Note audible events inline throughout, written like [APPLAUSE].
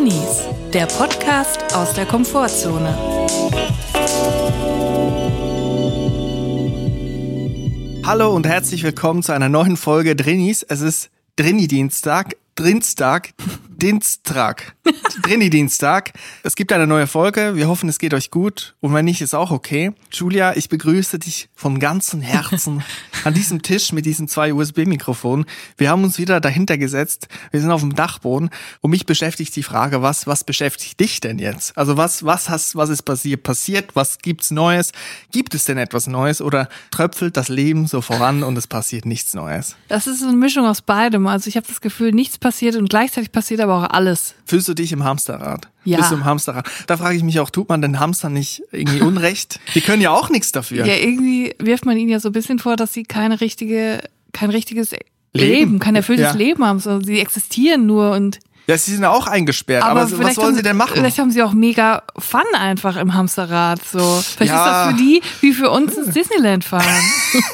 Drinnies, der Podcast aus der Komfortzone. Hallo und herzlich willkommen zu einer neuen Folge Drinnies. Es ist Drinni-Dienstag, Drinstag, Dienstag, [LAUGHS] Drini-Dienstag. Es gibt eine neue Folge. Wir hoffen, es geht euch gut. Und wenn nicht, ist auch okay. Julia, ich begrüße dich von ganzem Herzen [LAUGHS] an diesem Tisch mit diesen zwei USB-Mikrofonen. Wir haben uns wieder dahinter gesetzt. Wir sind auf dem Dachboden. Und mich beschäftigt die Frage, was, was beschäftigt dich denn jetzt? Also was, was hast, was ist passiert, passiert? Was gibt's Neues? Gibt es denn etwas Neues? Oder tröpfelt das Leben so voran und es passiert nichts Neues? Das ist eine Mischung aus beidem. Also ich habe das Gefühl, nichts passiert und gleichzeitig passiert aber auch alles. Fühlst du dich im Hamsterrad? Ja. Bist du im Hamsterrad? Da frage ich mich auch, tut man den Hamstern nicht irgendwie Unrecht? Die können ja auch nichts dafür. Ja, irgendwie wirft man ihnen ja so ein bisschen vor, dass sie keine richtige, kein richtiges Leben, Leben. kein erfülltes Ja. Leben haben. So, sie existieren nur und Ja, sie sind ja auch eingesperrt. Aber, so- was vielleicht wollen sie denn machen? Vielleicht haben sie auch mega Fun einfach im Hamsterrad. So. Vielleicht Ja. ist das für die wie für uns ins Disneyland fahren. [LAUGHS]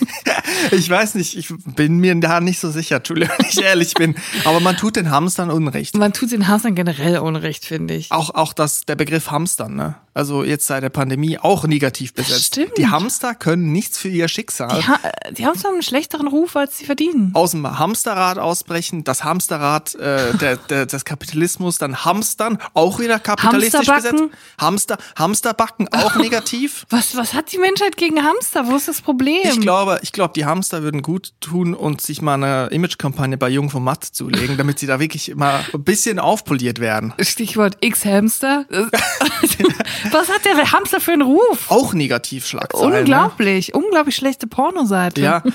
Ich weiß nicht, ich bin mir da nicht so sicher, Entschuldigung, [LAUGHS] wenn ich ehrlich bin. Aber man tut den Hamstern Unrecht. Man tut den Hamstern generell Unrecht, finde ich. Auch, auch das, der Begriff Hamstern, ne? Also jetzt seit der Pandemie auch negativ besetzt. Stimmt. Die Hamster können nichts für ihr Schicksal. Die, ha die Hamster haben einen schlechteren Ruf, als sie verdienen. aus dem Hamsterrad ausbrechen, das Hamsterrad äh, der, der, des Kapitalismus, dann Hamstern, auch wieder kapitalistisch Hamsterbacken? besetzt. Hamster, Hamsterbacken, auch [LAUGHS] negativ. Was, was hat die Menschheit gegen Hamster? Wo ist das Problem? Ich glaube, ich glaube, die Hamster würden gut tun und sich mal eine Imagekampagne bei Jung vom Matt zulegen, damit sie da wirklich mal ein bisschen aufpoliert werden. [LAUGHS] Stichwort X-Hamster. [LAUGHS] Was hat der Hamster für einen Ruf? Auch Negativschlagzeilen. Ne? Unglaublich, unglaublich schlechte Pornoseite. Ja. [LAUGHS]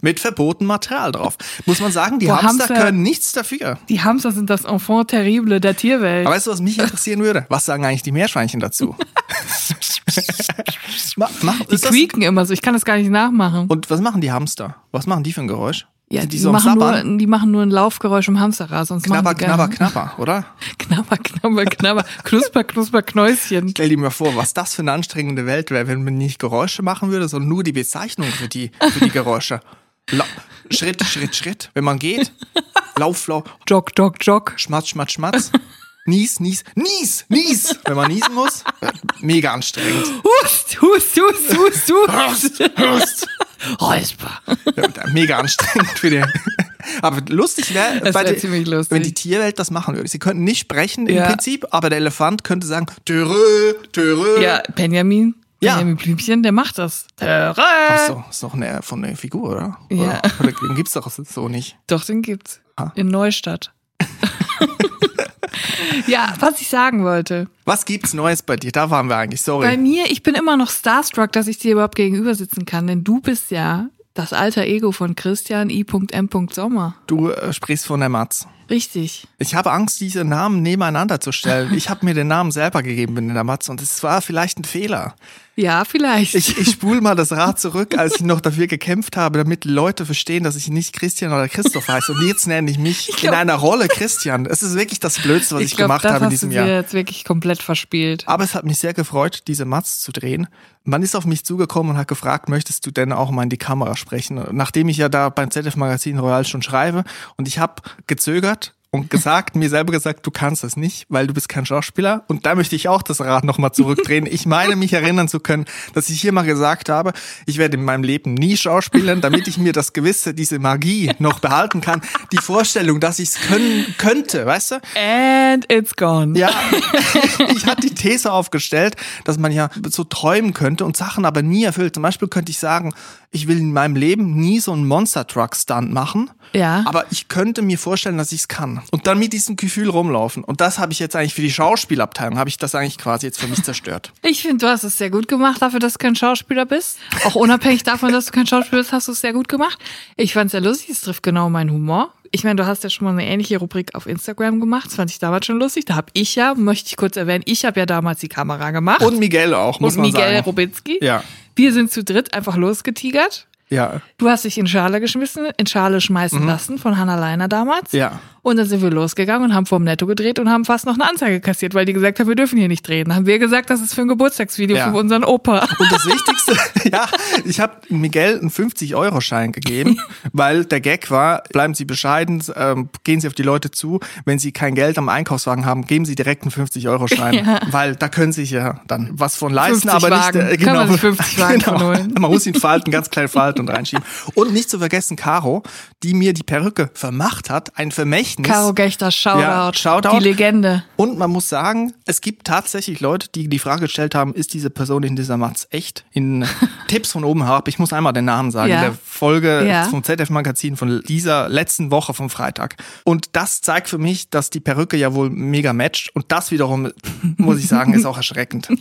Mit verbotenem Material drauf. Muss man sagen, die Boah, Hamster, Hamster- können nichts dafür. Die Hamster sind das Enfant terrible der Tierwelt. Aber weißt du, was mich interessieren würde? Was sagen eigentlich die Meerschweinchen dazu? [LAUGHS] Ma- mach, die quieken immer so, ich kann das gar nicht nachmachen. und was machen die Hamster? Was machen die für ein Geräusch? Ja, Sind die, die so machen nur, die machen nur ein Laufgeräusch im Hamsterrad, sonst Knabber, die knabber, knabber, oder? [LAUGHS] knabber, knabber, knabber, knusper, knusper, Knäuschen. Stell dir mal vor, was das für eine anstrengende Welt wäre, wenn man nicht Geräusche machen würde, sondern nur die Bezeichnung für die, für die Geräusche. La Schritt, Schritt, Schritt. Wenn man geht, Lauf, Lauf, Jog, jog, jog. Schmatz, Schmatz, Schmatz. Nies, nies, nies, nies. Wenn man niesen muss, mega anstrengend. Hust, hust, hust, hust, hust. Hust, hust. Räusper. Mega anstrengend für den. [LAUGHS] Aber lustig wäre, bei wär der- ziemlich lustig. wenn die Tierwelt das machen würde. Sie könnten nicht sprechen im Ja. Prinzip, aber der Elefant könnte sagen, Törö, Törö. Ja, Benjamin. Ja. Benjamin Blümchen, der macht das. Ach Töre. so, ist doch eine, von der Figur, oder? Ja. Oder, den gibt's doch so nicht. Doch, den gibt's. Ah. In Neustadt. [LAUGHS] [LAUGHS] ja, was ich sagen wollte. Was gibt's Neues bei dir? Da waren wir eigentlich, Bei sorry. mir, ich bin immer noch starstruck, dass ich dir überhaupt gegenüber sitzen kann, denn du bist ja das alter Ego von Christian I.M. Sommer. Du äh, sprichst von der Matz. Richtig. Ich habe Angst, diese Namen nebeneinander zu stellen. Ich habe mir den Namen selber gegeben in der Matz und es war vielleicht ein Fehler. Ja, vielleicht. Ich, ich spule mal das Rad zurück, als ich noch dafür gekämpft habe, damit Leute verstehen, dass ich nicht Christian oder Christoph heiße. Und jetzt nenne ich mich glaub- in einer Rolle Christian. Es ist wirklich das Blödste, was ich, glaub, gemacht habe in diesem Jahr. dir jetzt wirklich komplett verspielt. Aber es hat mich sehr gefreut, diese Matz zu drehen. Man ist auf mich zugekommen und hat gefragt, möchtest du denn auch mal in die Kamera sprechen? Nachdem ich ja da beim ZDF Magazin Royal schon schreibe und ich habe gezögert und gesagt, mir selber gesagt, du kannst das nicht, weil du bist kein Schauspieler. Und da möchte ich auch das Rad nochmal zurückdrehen. Ich meine, mich erinnern zu können, dass ich hier mal gesagt habe, ich werde in meinem Leben nie schauspielern, damit ich mir das Gewisse, diese Magie noch behalten kann. Die Vorstellung, dass ich es können könnte, weißt du? And it's gone. Ja, ich hatte die These aufgestellt, dass man ja so träumen könnte und Sachen aber nie erfüllt. Zum Beispiel könnte ich sagen, ich will in meinem Leben nie so einen Monster Truck Stunt machen. Ja. Aber ich könnte mir vorstellen, dass ich es kann. Und dann mit diesem Gefühl rumlaufen. Und das habe ich jetzt eigentlich für die Schauspielabteilung, habe ich das eigentlich quasi jetzt für mich zerstört. [LAUGHS] Ich finde, du hast es sehr gut gemacht, dafür, dass du kein Schauspieler bist. Auch unabhängig davon, dass du kein Schauspieler bist, hast du es sehr gut gemacht. Ich fand es sehr lustig, es trifft genau meinen Humor. Ich meine, du hast ja schon mal eine ähnliche Rubrik auf Instagram gemacht. Das fand ich damals schon lustig. Da habe ich ja, möchte ich kurz erwähnen, ich habe ja damals die Kamera gemacht. Und Miguel auch, muss Und man Miguel sagen. Robinski. Ja. Wir sind zu dritt einfach losgetigert. Ja. Du hast dich in Schale geschmissen, in Schale schmeißen lassen von Hannah Leiner damals. Ja. Und dann sind wir losgegangen und haben vorm Netto gedreht und haben fast noch eine Anzeige kassiert, weil die gesagt haben, wir dürfen hier nicht drehen. Dann haben wir gesagt, das ist für ein Geburtstagsvideo Ja. für unseren Opa. Und das [LAUGHS] Wichtigste, [LAUGHS] ja, ich habe Miguel einen 50-Euro-Schein gegeben, [LAUGHS] weil der Gag war, bleiben Sie bescheiden, ähm, gehen Sie auf die Leute zu. Wenn Sie kein Geld am Einkaufswagen haben, geben Sie direkt einen 50-Euro-Schein, Ja. weil da können Sie sich ja dann was von leisten, 50 aber Wagen. nicht. äh, Kann man sich 50 Wagen von holen. Man muss ihn falten, ganz klein falten und reinschieben. Und nicht zu vergessen, Caro, die mir die Perücke vermacht hat, ein Vermächtnis. Caro Gechter, Shoutout. Ja, Shoutout. Die Legende. Und man muss sagen, es gibt tatsächlich Leute, die die Frage gestellt haben, ist diese Person in dieser Matz echt? In [LAUGHS] Tipps von oben herab, ich muss einmal den Namen sagen, Ja. der Folge Ja. vom ZDF-Magazin von dieser letzten Woche vom Freitag. Und das zeigt für mich, dass die Perücke ja wohl mega matcht. Und das wiederum, [LAUGHS] muss ich sagen, ist auch erschreckend. [LAUGHS]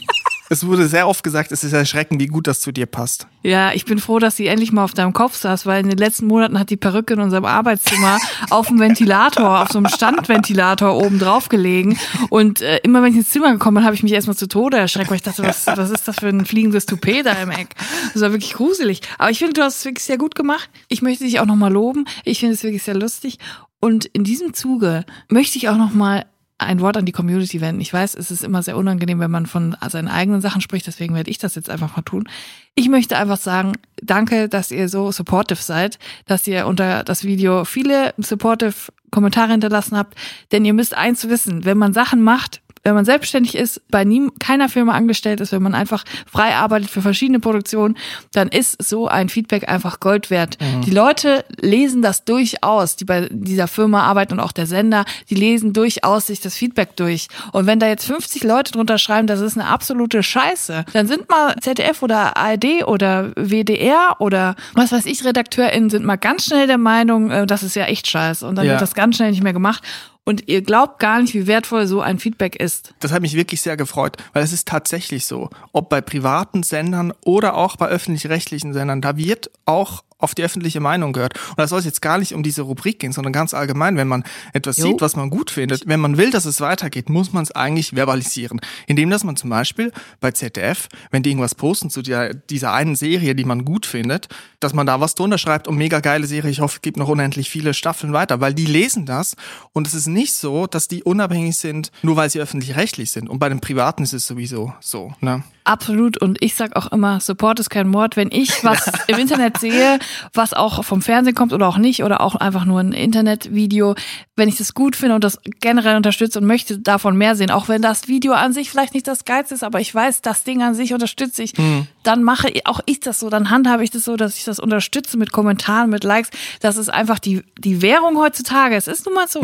Es wurde sehr oft gesagt, es ist erschreckend, wie gut das zu dir passt. Ja, ich bin froh, dass sie endlich mal auf deinem Kopf saß, weil in den letzten Monaten hat die Perücke in unserem Arbeitszimmer [LAUGHS] auf dem Ventilator, auf so einem Standventilator oben drauf gelegen. Und äh, immer wenn ich ins Zimmer gekommen bin, habe ich mich erstmal zu Tode erschreckt, weil ich dachte, was, was ist das für ein fliegendes Toupet da im Eck? Das war wirklich gruselig. Aber ich finde, du hast es wirklich sehr gut gemacht. Ich möchte dich auch nochmal loben. Ich finde es wirklich sehr lustig. Und in diesem Zuge möchte ich auch nochmal ein Wort an die Community wenden. Ich weiß, es ist immer sehr unangenehm, wenn man von seinen eigenen Sachen spricht, deswegen werde ich das jetzt einfach mal tun. Ich möchte einfach sagen, danke, dass ihr so supportive seid, dass ihr unter das Video viele supportive Kommentare hinterlassen habt, denn ihr müsst eins wissen, wenn man Sachen macht, wenn man selbstständig ist, bei nie, keiner Firma angestellt ist, wenn man einfach frei arbeitet für verschiedene Produktionen, dann ist so ein Feedback einfach Gold wert. Die Leute lesen das durchaus, die bei dieser Firma arbeiten und auch der Sender, die lesen durchaus sich das Feedback durch. Und wenn da jetzt 50 Leute drunter schreiben, das ist eine absolute Scheiße, dann sind mal ZDF oder ARD oder WDR oder was weiß ich, RedakteurInnen sind mal ganz schnell der Meinung, äh, das ist ja echt scheiße. Und dann Ja. wird das ganz schnell nicht mehr gemacht. Und ihr glaubt gar nicht, wie wertvoll so ein Feedback ist. Das hat mich wirklich sehr gefreut, weil es ist tatsächlich so, ob bei privaten Sendern oder auch bei öffentlich-rechtlichen Sendern, da wird auch auf die öffentliche Meinung gehört. Und da soll es jetzt gar nicht um diese Rubrik gehen, sondern ganz allgemein, wenn man etwas Jo. sieht, was man gut findet, wenn man will, dass es weitergeht, muss man es eigentlich verbalisieren. Indem, dass man zum Beispiel bei ZDF, wenn die irgendwas posten zu der, dieser einen Serie, die man gut findet, dass man da was drunter schreibt und mega geile Serie, ich hoffe, es gibt noch unendlich viele Staffeln weiter, weil die lesen das und es ist nicht so, dass die unabhängig sind, nur weil sie öffentlich-rechtlich sind. Und bei den Privaten ist es sowieso so, ne? Absolut. Und ich sag auch immer, Support ist kein Mord. Wenn ich was [LAUGHS] im Internet sehe, was auch vom Fernsehen kommt oder auch nicht, oder auch einfach nur ein Internetvideo, wenn ich das gut finde und das generell unterstütze und möchte davon mehr sehen, auch wenn das Video an sich vielleicht nicht das Geilste ist, aber ich weiß, das Ding an sich unterstütze ich, dann mache ich- auch ich das so, dann handhabe ich das so, dass ich das unterstütze mit Kommentaren, mit Likes. Das ist einfach die, die Währung heutzutage. Es ist nun mal so.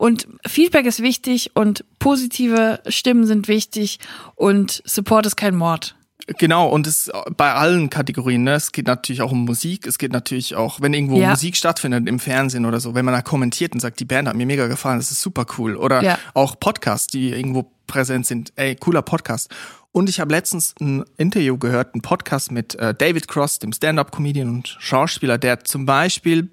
Und Feedback ist wichtig und positive Stimmen sind wichtig und Support ist kein Mord. Genau, und es bei allen Kategorien, ne? Es geht natürlich auch um Musik, es geht natürlich auch, wenn irgendwo Ja. Musik stattfindet im Fernsehen oder so, wenn man da kommentiert und sagt, die Band hat mir mega gefallen, das ist super cool. Oder Ja. auch Podcasts, die irgendwo präsent sind, ey, cooler Podcast. Und ich habe letztens ein Interview gehört, ein Podcast mit äh, David Cross, dem Stand-up-Comedian und Schauspieler, der zum Beispiel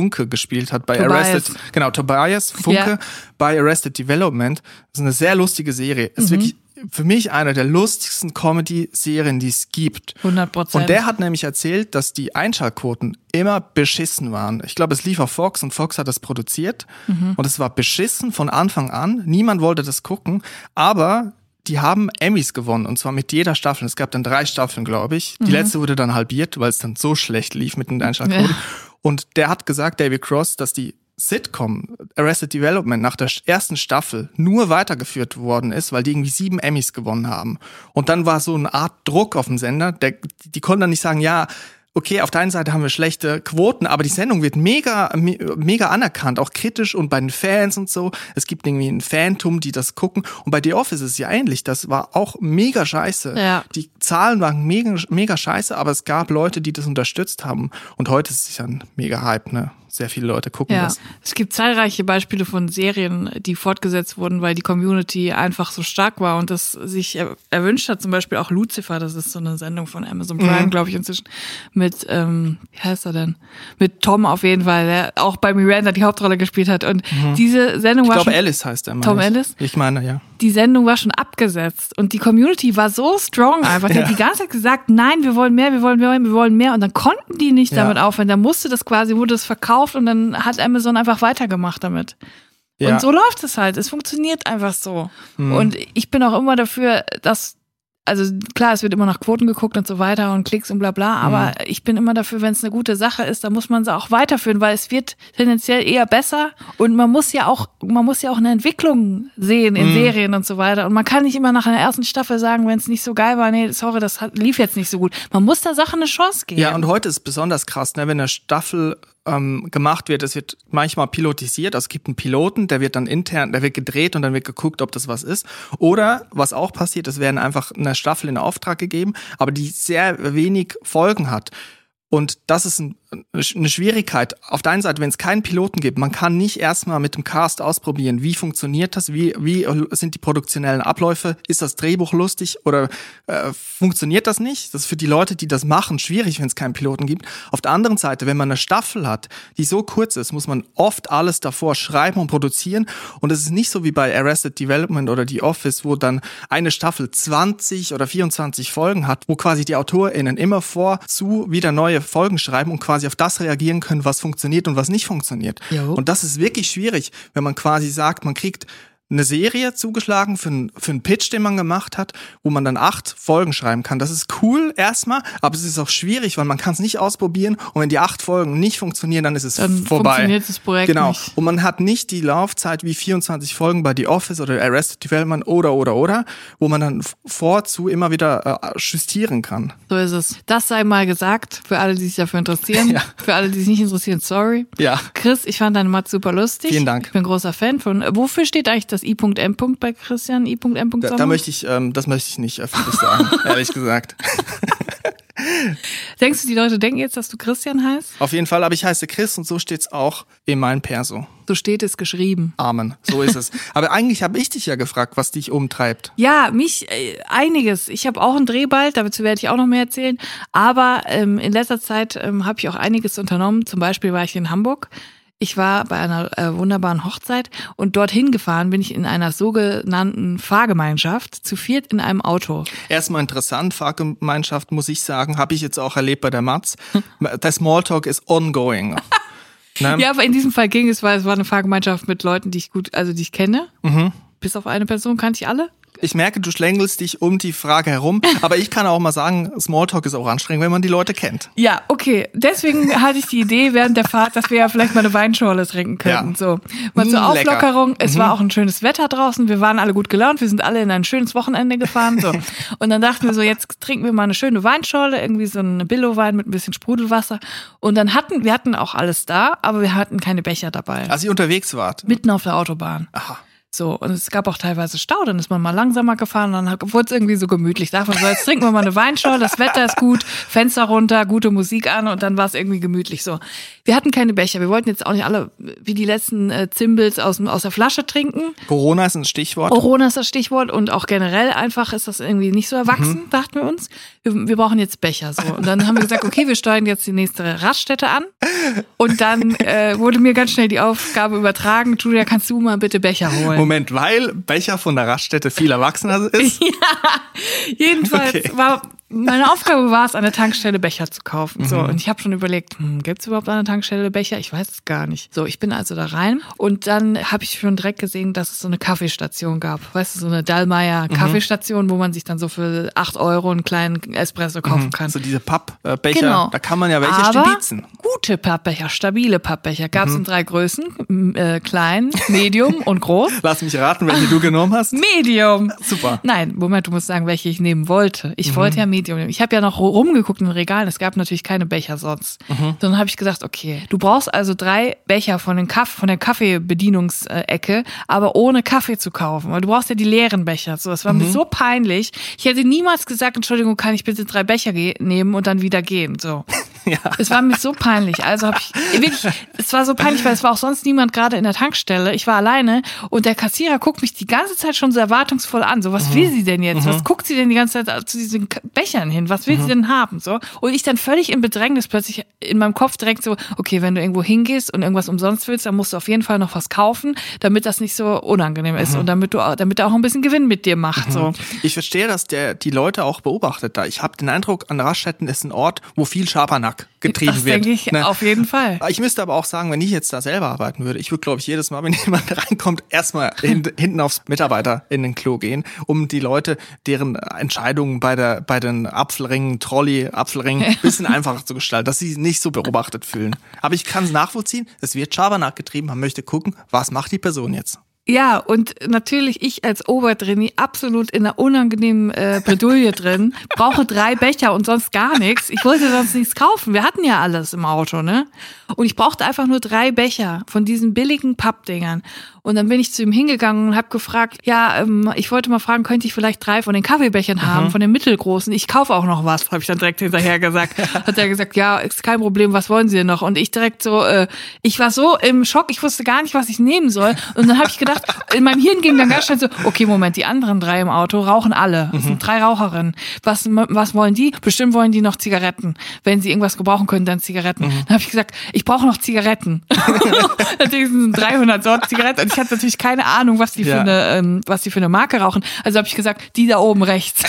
Funke gespielt hat bei Tobias. Arrested, genau, Tobias Funke Ja. bei Arrested Development. Das ist eine sehr lustige Serie. Mhm. Ist wirklich für mich eine der lustigsten Comedy-Serien, die es gibt. 100 Prozent. Und der hat nämlich erzählt, dass die Einschaltquoten immer beschissen waren. Ich glaube, es lief auf Fox und Fox hat das produziert. Mhm. Und es war beschissen von Anfang an. Niemand wollte das gucken. Aber die haben Emmys gewonnen und zwar mit jeder Staffel. Es gab dann drei Staffeln, glaube ich. Die letzte wurde dann halbiert, weil es dann so schlecht lief mit den Einschaltquoten. Ja. Und der hat gesagt, David Cross, dass die Sitcom Arrested Development nach der ersten Staffel nur weitergeführt worden ist, weil die irgendwie sieben Emmys gewonnen haben. Und dann war so eine Art Druck auf dem Sender. Der, die konnten dann nicht sagen, ja, okay, auf der einen Seite haben wir schlechte Quoten, aber die Sendung wird mega, me- mega anerkannt, auch kritisch und bei den Fans und so. Es gibt irgendwie ein Phantom, die das gucken. Und bei The Office ist es ja ähnlich. Das war auch mega scheiße. Ja. Die Zahlen waren mega, mega scheiße, aber es gab Leute, die das unterstützt haben. Und heute ist es ja ein mega Hype, ne? Sehr viele Leute gucken Ja, das. es gibt zahlreiche Beispiele von Serien, die fortgesetzt wurden, weil die Community einfach so stark war und das sich er erwünscht hat. Zum Beispiel auch Lucifer, das ist so eine Sendung von Amazon Prime, glaube ich, inzwischen, mit, ähm, wie heißt er denn? Mit Tom auf jeden Fall, der auch bei Miranda die Hauptrolle gespielt hat. Und diese Sendung Mhm. Ich war glaube, schon, Alice heißt er. Tom ich. Ellis? Ich meine, ja. die Sendung war schon abgesetzt und die Community war so strong einfach. Die Ja. hat die ganze Zeit gesagt, nein, wir wollen mehr, wir wollen mehr, wir wollen mehr. Und dann konnten die nicht Ja. damit aufhören. Dann musste das quasi, wurde es verkauft und dann hat Amazon einfach weitergemacht damit. Ja. Und so läuft es halt. Es funktioniert einfach so. Mhm. Und ich bin auch immer dafür, dass, also klar, es wird immer nach Quoten geguckt und so weiter und Klicks und bla bla, aber Mhm. ich bin immer dafür, wenn es eine gute Sache ist, dann muss man sie auch weiterführen, weil es wird tendenziell eher besser und man muss ja auch, man muss ja auch eine Entwicklung sehen in Serien und so weiter. Und man kann nicht immer nach einer ersten Staffel sagen, wenn es nicht so geil war, nee, sorry, das lief jetzt nicht so gut. Man muss der Sache eine Chance geben. Ja, und heute ist besonders krass, ne, wenn eine Staffel ähm, gemacht wird, es wird manchmal pilotisiert, also es gibt einen Piloten, der wird dann intern, der wird gedreht und dann wird geguckt, ob das was ist. Oder was auch passiert, es werden einfach eine Staffel in Auftrag gegeben, aber die sehr wenig Folgen hat. Und das ist ein, eine Schwierigkeit. Auf der einen Seite, wenn es keinen Piloten gibt, man kann nicht erstmal mit dem Cast ausprobieren, wie funktioniert das, wie, wie sind die produktionellen Abläufe, ist das Drehbuch lustig oder äh, funktioniert das nicht? Das ist für die Leute, die das machen, schwierig, wenn es keinen Piloten gibt. Auf der anderen Seite, wenn man eine Staffel hat, die so kurz ist, muss man oft alles davor schreiben und produzieren. Und es ist nicht so wie bei Arrested Development oder The Office, wo dann eine Staffel 20 oder 24 Folgen hat, wo quasi die AutorInnen immer vorzu wieder neue Folgen schreiben und quasi auf das reagieren können, was funktioniert und was nicht funktioniert. Jo. Und das ist wirklich schwierig, wenn man quasi sagt, man kriegt eine Serie zugeschlagen für, einen- für einen Pitch, den man gemacht hat, wo man dann acht Folgen schreiben kann. Das ist cool erstmal, aber es ist auch schwierig, weil man kann es nicht ausprobieren und wenn die acht Folgen nicht funktionieren, dann ist es Dann vorbei. funktioniert das Projekt genau. nicht. Und man hat nicht die Laufzeit wie 24 Folgen bei The Office oder Arrested Development oder oder oder, wo man dann vorzu immer wieder äh, justieren kann. So ist es. Das sei mal gesagt, für alle, die sich dafür interessieren. [LAUGHS] Ja. Für alle, die sich nicht interessieren, sorry. Ja. Chris, ich fand deine Matz super lustig. Vielen Dank. Ich bin großer Fan von. Wofür steht eigentlich das I.M. bei Christian? I.M. Da, da möchte ich, ähm, das möchte ich nicht öffentlich sagen, [LAUGHS] ehrlich gesagt. Denkst du, die Leute denken jetzt, dass du Christian heißt? Auf jeden Fall, aber ich heiße Chris und so steht's auch in meinem Perso. So steht es geschrieben. Amen. So ist es. [LAUGHS] Aber eigentlich habe ich dich ja gefragt, was dich umtreibt. Ja, mich äh, einiges. Ich habe auch einen Dreh bald, dazu werde ich auch noch mehr erzählen. Aber ähm, in letzter Zeit ähm, habe ich auch einiges unternommen. Zum Beispiel war ich in Hamburg. Ich war bei einer äh, wunderbaren Hochzeit und dorthin gefahren bin ich in einer sogenannten Fahrgemeinschaft zu viert in einem Auto. Erstmal interessant, Fahrgemeinschaft, muss ich sagen, habe ich jetzt auch erlebt bei der Matz. [LAUGHS] Der Smalltalk ist ongoing. [LAUGHS] Ja, aber in diesem Fall ging es, weil es war eine Fahrgemeinschaft mit Leuten, die ich gut, also die ich kenne. Bis auf eine Person kannte ich alle. Ich merke, du schlängelst dich um die Frage herum, aber ich kann auch mal sagen, Smalltalk ist auch anstrengend, wenn man die Leute kennt. Ja, okay. Deswegen hatte ich die Idee während der Fahrt, dass wir ja vielleicht mal eine Weinschorle trinken könnten. Ja. So. Mal zur Mm, lecker. Auflockerung. Es war auch ein schönes Wetter draußen. Wir waren alle gut gelaunt. Wir sind alle in ein schönes Wochenende gefahren. So. [LAUGHS] Und dann dachten wir so, jetzt trinken wir mal eine schöne Weinschorle, irgendwie so eine Billo-Wein mit ein bisschen Sprudelwasser. Und dann hatten, wir hatten auch alles da, aber wir hatten keine Becher dabei. Als ihr unterwegs wart. Mitten auf der Autobahn. Aha. So, und es gab auch teilweise Stau, dann ist man mal langsamer gefahren, dann wurde es irgendwie so gemütlich. Dachte man so, jetzt trinken wir mal eine Weinschorle, das Wetter ist gut, Fenster runter, gute Musik an und dann war es irgendwie gemütlich. So, wir hatten keine Becher, wir wollten jetzt auch nicht alle wie die letzten äh, Zimbels aus, aus der Flasche trinken. Corona ist ein Stichwort. Corona ist das Stichwort und auch generell einfach ist das irgendwie nicht so erwachsen, dachten wir uns. Wir, wir brauchen jetzt Becher. So. Und dann haben wir gesagt, okay, wir steuern jetzt die nächste Raststätte an. Und dann äh, wurde mir ganz schnell die Aufgabe übertragen, Julia, kannst du mal bitte Becher holen? Moment, weil Becher von der Raststätte viel erwachsener [LAUGHS] ist. Jedenfalls Okay. war meine Aufgabe war es, an der Tankstelle Becher zu kaufen. So, und ich habe schon überlegt, hm, gibt's überhaupt an der Tankstelle Becher? Ich weiß es gar nicht. So, ich bin also da rein und dann habe ich schon direkt gesehen, dass es so eine Kaffeestation gab. Weißt du, so eine Dallmayr Kaffeestation, wo man sich dann so für acht Euro einen kleinen Espresso kaufen kann. So diese Pappbecher, Genau. da kann man ja welche Aber stibitzen. Gute Pappbecher, stabile Pappbecher. Gab es in drei Größen. Äh, klein, [LAUGHS] Medium und groß. Lass mich raten, welche du genommen hast. Medium. Super. Nein, Moment, du musst sagen, welche ich nehmen wollte. Ich wollte ja Medium nehmen. Ich habe ja noch rumgeguckt in den Regalen. Es gab natürlich keine Becher sonst. Dann habe ich gesagt, okay, du brauchst also drei Becher von, den Kaff von der Kaffeebedienungsecke, aber ohne Kaffee zu kaufen. Weil du brauchst ja die leeren Becher. So, das war mir so peinlich. Ich hätte niemals gesagt, Entschuldigung, kann ich bitte drei Becher nehmen und dann wieder gehen. So. [LAUGHS] Ja. Es war mir so peinlich. Also habe ich wirklich, es war so peinlich, weil es war auch sonst niemand gerade in der Tankstelle. Ich war alleine und der Kassierer guckt mich die ganze Zeit schon so erwartungsvoll an. So, was will sie denn jetzt? Was guckt sie denn die ganze Zeit zu diesen Bechern hin? Was will sie denn haben? So. Und ich dann völlig in Bedrängnis plötzlich in meinem Kopf direkt so, okay, wenn du irgendwo hingehst und irgendwas umsonst willst, dann musst du auf jeden Fall noch was kaufen, damit das nicht so unangenehm ist und damit du, damit er auch ein bisschen Gewinn mit dir macht. So. Ich verstehe, dass der die Leute auch beobachtet da. Ich habe den Eindruck, an Raststätten ist ein Ort, wo viel Schabernack getrieben Das wird. denke ich ne? auf jeden Fall. Ich müsste aber auch sagen, wenn ich jetzt da selber arbeiten würde, ich würde, glaube ich, jedes Mal, wenn [LAUGHS] jemand reinkommt, erstmal [LAUGHS] hin, hinten aufs Mitarbeiter in den Klo gehen, um die Leute, deren Entscheidungen bei der bei den Apfelringen, Trolley, Apfelringen, [LAUGHS] ein bisschen einfacher zu gestalten, dass sie sich nicht so beobachtet fühlen. Aber ich kann es nachvollziehen, es wird Schabernack getrieben, man möchte gucken, was macht die Person jetzt. Ja, und natürlich ich als Obertrainee absolut in einer unangenehmen äh, Bredouille drin, brauche drei Becher und sonst gar nichts. Ich wollte sonst nichts kaufen. Wir hatten ja alles im Auto, ne? Und ich brauchte einfach nur drei Becher von diesen billigen Pappdingern. Und dann bin ich zu ihm hingegangen und habe gefragt, ja, ähm, ich wollte mal fragen, könnte ich vielleicht drei von den Kaffeebechern haben, von den mittelgroßen? Ich kaufe auch noch was, habe ich dann direkt hinterher gesagt. [LAUGHS] Hat er gesagt, ja, ist kein Problem, was wollen Sie denn noch? Und ich direkt so, äh, ich war so im Schock, ich wusste gar nicht, was ich nehmen soll. Und dann habe ich gedacht, [LAUGHS] in meinem Hirn ging dann ganz schnell so, okay, Moment, die anderen drei im Auto rauchen alle. Das sind drei Raucherinnen. Was, was wollen die? Bestimmt wollen die noch Zigaretten. Wenn sie irgendwas gebrauchen können, dann Zigaretten. Dann habe ich gesagt, ich brauche noch Zigaretten. [LAUGHS] natürlich sind 300 Sorten Zigaretten. Ich hatte natürlich keine Ahnung, was die, Ja. für, eine, ähm, was die für eine Marke rauchen. Also habe ich gesagt, die da oben rechts.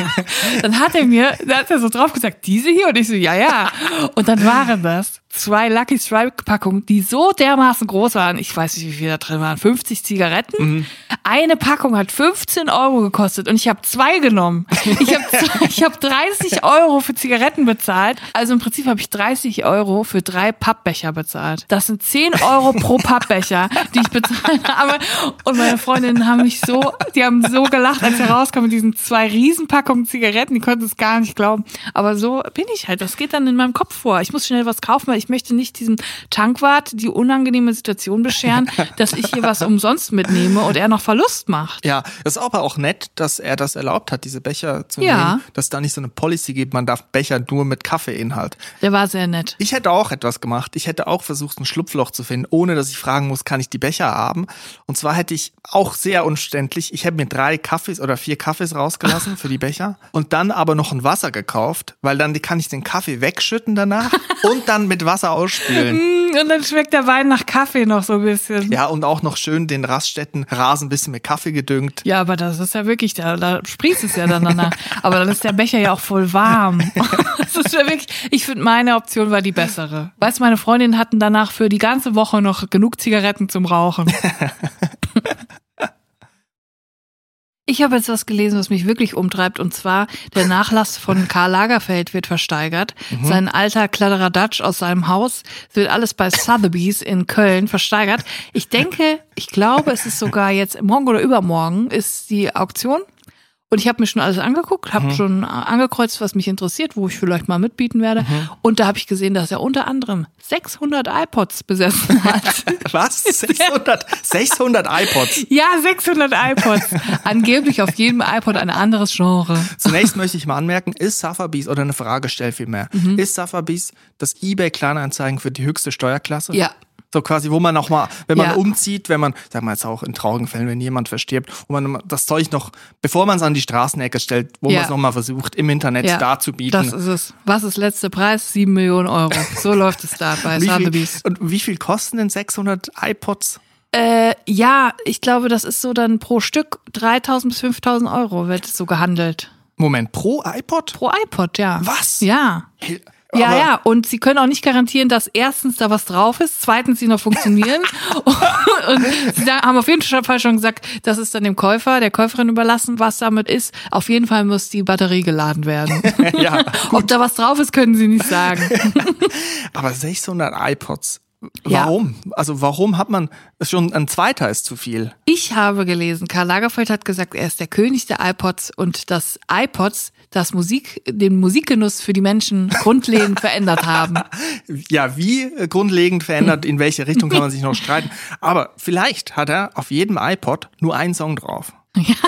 [LAUGHS] dann hat er mir, da hat er so drauf gesagt, diese hier? Und ich so, ja, ja. Und dann waren das zwei Lucky Strike Packungen, die so dermaßen groß waren. Ich weiß nicht, wie viel da drin waren. 50 Zigaretten. Eine Packung hat 15 Euro gekostet und ich habe zwei genommen. Ich habe [LAUGHS] ich hab 30 Euro für Zigaretten bezahlt. Also im Prinzip habe ich 30 Euro für drei Pappbecher bezahlt. Das sind 10 Euro pro [LAUGHS] Pappbecher, die ich bezahlt habe. Und meine Freundinnen haben mich so, die haben so gelacht, als rauskommen mit diesen zwei Riesenpackungen Zigaretten. Die konnten es gar nicht glauben. Aber so bin ich halt. Das geht dann in meinem Kopf vor. Ich muss schnell was kaufen, weil ich möchte nicht diesem Tankwart die unangenehme Situation bescheren, [LAUGHS] dass ich hier was umsonst mitnehme und er noch Verlust macht. Ja, das ist aber auch nett, dass er das erlaubt hat, diese Becher zu Ja. nehmen, dass da nicht so eine Policy gibt, man darf Becher nur mit Kaffeeinhalt. Der war sehr nett. Ich hätte auch etwas gemacht. Ich hätte auch versucht, ein Schlupfloch zu finden, ohne dass ich fragen muss, kann ich die Becher haben? Und zwar hätte ich auch sehr umständlich, ich hätte mir drei Kaffees oder vier Kaffees rausgelassen für die Becher und dann aber noch ein Wasser gekauft, weil dann kann ich den Kaffee wegschütten danach [LAUGHS] und dann mit Wasser ausspülen. [LAUGHS] Und dann schmeckt der Wein nach Kaffee noch so ein bisschen. Ja, und auch noch schön den Raststätten Rasen ein bisschen mit Kaffee gedüngt. Ja, aber das ist ja wirklich, da, da sprießt es ja dann danach. [LAUGHS] Aber dann ist der Becher ja auch voll warm. [LAUGHS] Das ist ja wirklich, ich finde, meine Option war die bessere. Weißt du, meine Freundinnen hatten danach für die ganze Woche noch genug Zigaretten zum Rauchen. Ich habe jetzt was gelesen, was mich wirklich umtreibt, und zwar der Nachlass von Karl Lagerfeld wird versteigert. Sein alter Kladderadatsch aus seinem Haus wird alles bei Sotheby's in Köln versteigert. Ich denke, ich glaube, es ist sogar jetzt morgen oder übermorgen ist die Auktion. Und ich habe mir schon alles angeguckt, habe schon äh, angekreuzt, was mich interessiert, wo ich vielleicht mal mitbieten werde. Und da habe ich gesehen, dass er unter anderem 600 iPods besessen [LAUGHS] hat. Was? [LAUGHS] 600, 600 iPods. ja, 600 iPods. Angeblich auf jedem iPod ein anderes Genre. Zunächst möchte ich mal anmerken, ist Sotheby's oder eine Frage stell vielmehr, Mhm. ist Sotheby's das eBay Kleinanzeigen für die höchste Steuerklasse? Ja. So quasi, wo man noch mal, wenn man Ja. umzieht, wenn man, sagen wir jetzt auch in traurigen Fällen, wenn jemand verstirbt, wo man das Zeug noch, bevor man es an die Straßenecke stellt, wo Ja. man es noch mal versucht, im Internet Ja, darzubieten. Das ist es. Was ist letzter Preis? 7 Millionen Euro. So [LAUGHS] läuft es da bei Sotheby's. und wie viel kosten denn 600 iPods? Äh, ja, ich glaube, das ist so dann pro Stück 3000 bis 5000 Euro wird es so gehandelt. Moment, pro iPod? Pro iPod, ja. Was? Ja. Hey, Ja, aber- ja, und sie können auch nicht garantieren, dass erstens da was drauf ist, zweitens sie noch funktionieren. [LAUGHS] [LAUGHS] und sie haben auf jeden Fall schon gesagt, das ist dann dem Käufer, der Käuferin überlassen, was damit ist. Auf jeden Fall muss die Batterie geladen werden. [LAUGHS] Ja, Ob da was drauf ist, können sie nicht sagen. aber 600 iPods. Ja. Warum? Also warum hat man schon ein zweiter ist zu viel? Ich habe gelesen, Karl Lagerfeld hat gesagt, er ist der König der iPods und dass iPods das Musik, den Musikgenuss für die Menschen grundlegend [LAUGHS] verändert haben. Ja, wie grundlegend verändert, in welche Richtung kann man sich noch [LAUGHS] streiten. Aber vielleicht hat er auf jedem iPod nur einen Song drauf.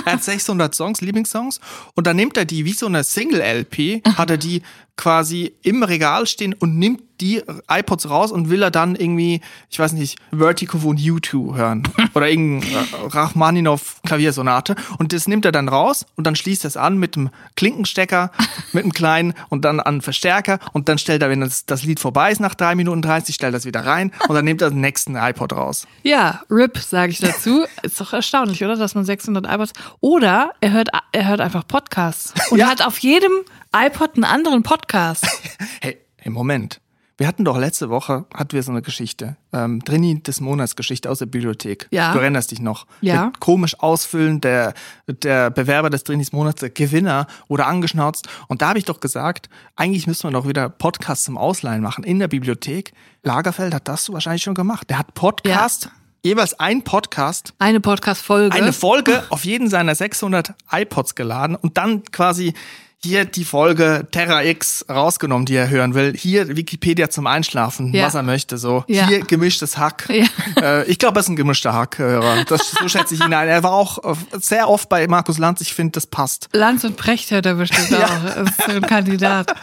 Er hat 600 Songs, Lieblingssongs, und dann nimmt er die wie so eine Single-LP, hat er die quasi im Regal stehen und nimmt die iPods raus und will er dann irgendwie, ich weiß nicht, Vertigo von U2 hören [LAUGHS] oder irgendein Rachmaninov Klaviersonate und das nimmt er dann raus und dann schließt er es an mit dem Klinkenstecker, [LAUGHS] mit einem kleinen und dann an den Verstärker und dann stellt er, wenn das, das Lied vorbei ist nach drei Minuten 30, stellt er es wieder rein und dann nimmt er den nächsten iPod raus. Ja, RIP, sage ich dazu. [LAUGHS] Ist doch erstaunlich, oder? Dass man 600 iPods. Oder er hört, er hört einfach Podcasts und Ja. hat auf jedem iPod einen anderen Podcast. [LAUGHS] Hey, im Moment. Wir hatten doch letzte Woche, hatten wir so eine Geschichte. Ähm, Drini des Monats Geschichte aus der Bibliothek. Ja. Du erinnerst dich noch. Ja. Mit komisch ausfüllen, der, der Bewerber des Drinis Monats, der Gewinner, wurde angeschnauzt. Und da habe ich doch gesagt, eigentlich müssen wir doch wieder Podcasts zum Ausleihen machen in der Bibliothek. Lagerfeld hat das wahrscheinlich schon gemacht. Der hat Podcast, jeweils ein Podcast Eine Podcast-Folge. eine Folge auf jeden seiner 600 iPods geladen und dann quasi hier die Folge Terra X rausgenommen, die er hören will. Hier Wikipedia zum Einschlafen, Ja. was er möchte. So Ja. hier gemischtes Hack. [LAUGHS] Ja. Äh, ich glaube, er ist ein gemischter Hackhörer. Das so schätze ich ihn ein. Er war auch äh, sehr oft bei Markus Lanz. Ich finde, das passt. Lanz und Precht hört er bestimmt [LAUGHS] auch. Das ist ein Kandidat.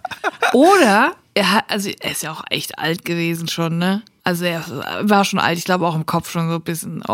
Oder er hat, also er ist ja auch echt alt gewesen schon, ne? Also er war schon alt, ich glaube auch im Kopf schon so ein bisschen Ich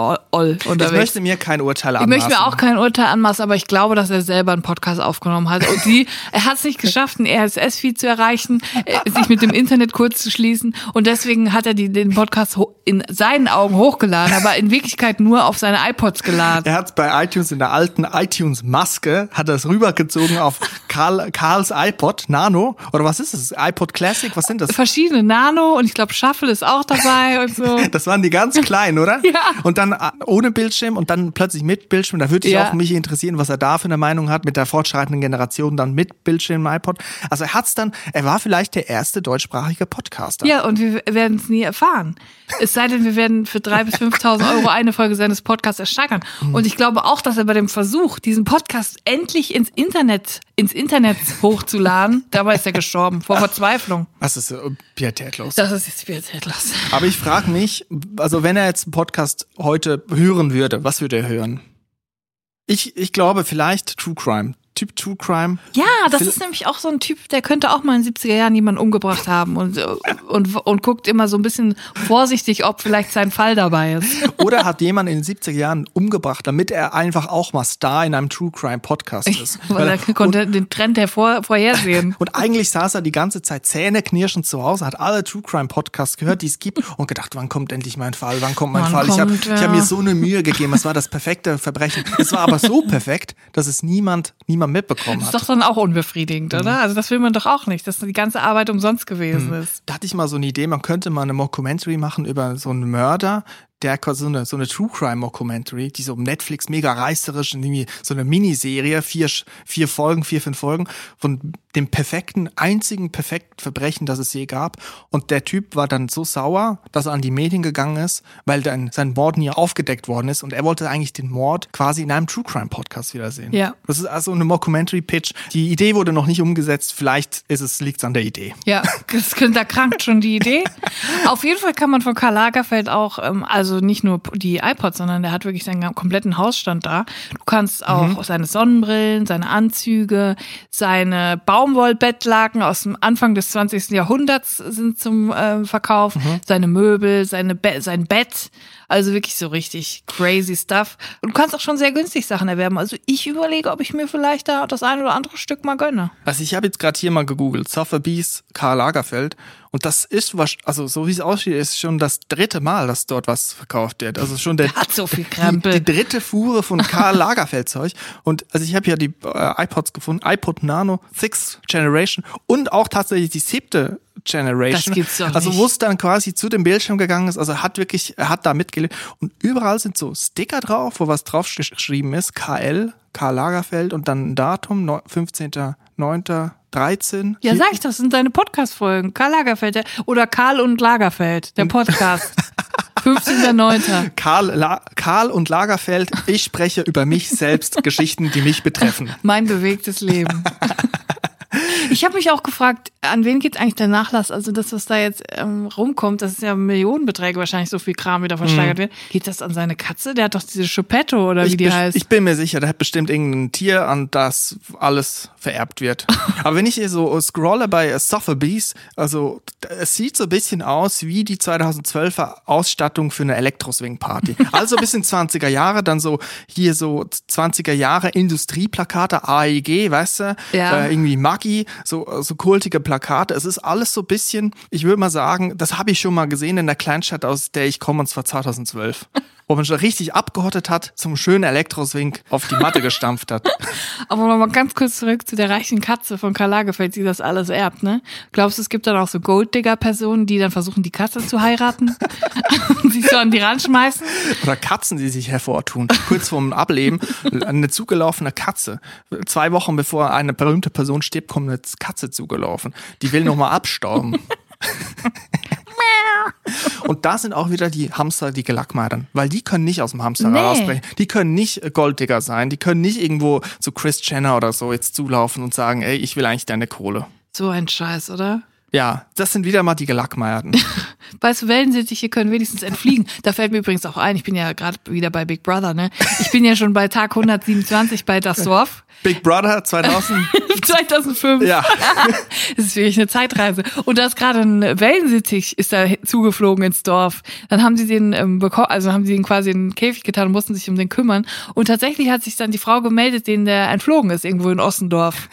unterwegs. möchte mir kein Urteil Ich anmaßen. möchte mir auch kein Urteil anmaßen, aber ich glaube, dass er selber einen Podcast aufgenommen hat. Und die, er hat es nicht geschafft, ein RSS-Feed zu erreichen, äh, sich mit dem Internet kurz zu schließen. Und deswegen hat er die, den Podcast in seinen Augen hochgeladen, aber in Wirklichkeit nur auf seine iPods geladen. Er hat bei iTunes in der alten iTunes-Maske, hat er es rübergezogen auf Karl, Karls iPod Nano. Oder was ist es? iPod Classic? Was sind das? Verschiedene Nano und ich glaube, Shuffle ist auch dabei und so. [LAUGHS] Das waren die ganz kleinen, oder? [LAUGHS] Ja. Und dann äh, ohne Bildschirm und dann plötzlich mit Bildschirm. Da würde ich Ja. auch mich interessieren, was er da für eine Meinung hat mit der fortschreitenden Generation dann mit Bildschirm im iPod. Also er hat's dann, er war vielleicht der erste deutschsprachige Podcaster. Ja, und wir werden es nie erfahren. Es sei denn, wir werden für 3.000 bis 5.000 Euro eine Folge seines Podcasts ersteigern. Und ich glaube auch, dass er bei dem Versuch, diesen Podcast endlich ins Internet, ins Internet hochzuladen, dabei ist er gestorben, vor Verzweiflung. Was ist so pietätlos? Das ist jetzt Spielzeitlos. Aber ich frage mich, also wenn er jetzt einen Podcast heute hören würde, was würde er hören? Ich, ich glaube vielleicht True Crime. Typ True Crime. Ja, das Phil- ist nämlich auch so ein Typ, der könnte auch mal in den 70er Jahren jemanden umgebracht haben und, und, und guckt immer so ein bisschen vorsichtig, ob vielleicht sein Fall dabei ist. Oder hat jemand in den 70er Jahren umgebracht, damit er einfach auch mal Star in einem True Crime Podcast ist. Weil er konnte den Trend hervor, vorhersehen. [LAUGHS] Und eigentlich saß er die ganze Zeit zähneknirschend zu Hause, hat alle True Crime Podcasts gehört, die es gibt und gedacht, wann kommt endlich mein Fall, wann kommt mein Wann Fall. Ich habe kommt ich hab mir so eine Mühe gegeben, es war das perfekte Verbrechen. Es war aber so perfekt, dass es niemand, niemand mitbekommen Das ist hat. doch dann auch unbefriedigend, oder? Also das will man doch auch nicht, dass die ganze Arbeit umsonst gewesen ist. Da hatte ich mal so eine Idee, man könnte mal eine Mockumentary machen über so einen Mörder, der quasi so eine, so eine True Crime Mockumentary, die so um Netflix mega reißerisch, irgendwie so eine Miniserie, vier, vier Folgen, vier, fünf Folgen von dem perfekten, einzigen perfekten Verbrechen, das es je gab. Und der Typ war dann so sauer, dass er an die Medien gegangen ist, weil dann sein Mord nie aufgedeckt worden ist und er wollte eigentlich den Mord quasi in einem True Crime Podcast wiedersehen. Ja. Das ist also eine Mockumentary Pitch. Die Idee wurde noch nicht umgesetzt, vielleicht ist es, liegt's an der Idee. Ja, [LAUGHS] das, da krankt schon die Idee. Auf jeden Fall kann man von Karl Lagerfeld auch, ähm, also nicht nur die iPods, sondern der hat wirklich seinen kompletten Hausstand da. Du kannst auch seine Sonnenbrillen, seine Anzüge, seine Baumwollbettlaken aus dem Anfang des 20. Jahrhunderts sind zum äh, Verkauf, seine Möbel, seine Be sein Bett. Also wirklich so richtig crazy stuff. Und du kannst auch schon sehr günstig Sachen erwerben. Also ich überlege, ob ich mir vielleicht da das ein oder andere Stück mal gönne. Also ich habe jetzt gerade hier mal gegoogelt, Sotheby's, Karl Lagerfeld. Und das ist, was, also so wie es aussieht, ist schon das dritte Mal, dass dort was verkauft wird. Also schon der, der hat so viel Krempel. Die, die, dritte Fuhre von Karl Lagerfeldzeug. Und also ich habe ja die äh, iPods gefunden, iPod Nano, Sixth Generation und auch tatsächlich die siebte Generation. Das gibt's doch also nicht. Also wo es dann quasi zu dem Bildschirm gegangen ist, also hat wirklich, er hat da mitgelebt. Und überall sind so Sticker drauf, wo was drauf geschrieben ist, KL, Karl Lagerfeld und dann ein Datum, 15.09. 13. Ja, sag ich doch, das sind deine Podcast-Folgen. Karl Lagerfeld der, oder Karl und Lagerfeld, der [LAUGHS] Podcast. 15.09. Karl, Karl und Lagerfeld, ich spreche über mich selbst, [LAUGHS] Geschichten, die mich betreffen. Mein bewegtes Leben. [LAUGHS] Ich habe mich auch gefragt, An wen geht eigentlich der Nachlass? Also das, was da jetzt ähm, rumkommt, das ist ja Millionenbeträge wahrscheinlich, so viel Kram wieder versteigert wird. Geht das an seine Katze? Der hat doch diese Choupetto oder wie ich, die bes- heißt. ich bin mir sicher, der hat bestimmt irgendein Tier, an das alles vererbt wird. [LAUGHS] Aber wenn ich hier so scrolle bei Sotheby's, also es sieht so ein bisschen aus wie die 2012er Ausstattung für eine Elektroswing-Party. [LAUGHS] Also bis in 20er Jahre, dann so hier so 20er Jahre Industrieplakate, AEG, weißt du, Ja. äh, irgendwie Maggi, so, so kultige Plakate. Es ist alles so ein bisschen, ich würde mal sagen, das habe ich schon mal gesehen in der Kleinstadt, aus der ich komme, und zwar 2012. Wo man schon richtig abgehottet hat, zum schönen Elektroswing auf die Matte [LAUGHS] gestampft hat. Aber nochmal ganz kurz zurück zu der reichen Katze von Karl Lagerfeld, die das alles erbt, ne? Glaubst du, es gibt dann auch so Golddigger-Personen, die dann versuchen, die Katze zu heiraten [LAUGHS] [LAUGHS] und sich so an die Rand schmeißen? Oder Katzen, die sich hervortun. Kurz vorm Ableben, eine zugelaufene Katze. Zwei Wochen bevor eine berühmte Person stirbt, kommt eine Katze zugelaufen. Die will nochmal abstauben. [LAUGHS] Und da sind auch wieder die Hamster, die Gelackmeidern. Weil die können nicht aus dem Hamster Nee. rausbrechen. Die können nicht äh, Golddigger sein. Die können nicht irgendwo zu Chris Jenner oder so jetzt zulaufen und sagen, ey, ich will eigentlich deine Kohle. So ein Scheiß, oder? Ja, das sind wieder mal die Gelackmeierten. [LAUGHS] Weißt du, Wellensittiche können wenigstens entfliegen. Da fällt mir übrigens auch ein, ich bin ja gerade wieder bei Big Brother, ne? Ich bin ja schon bei Tag 127 bei Das Dorf. Big Brother 2000. 2005. [LAUGHS] ja. [LAUGHS] Das ist wirklich eine Zeitreise. Und da ist gerade ein Wellensittich ist da zugeflogen ins Dorf. Dann haben sie den ähm, bekommen, also haben sie ihn quasi in den Käfig getan und mussten sich um den kümmern. Und tatsächlich hat sich dann die Frau gemeldet, denen der entflogen ist, irgendwo in Ossendorf.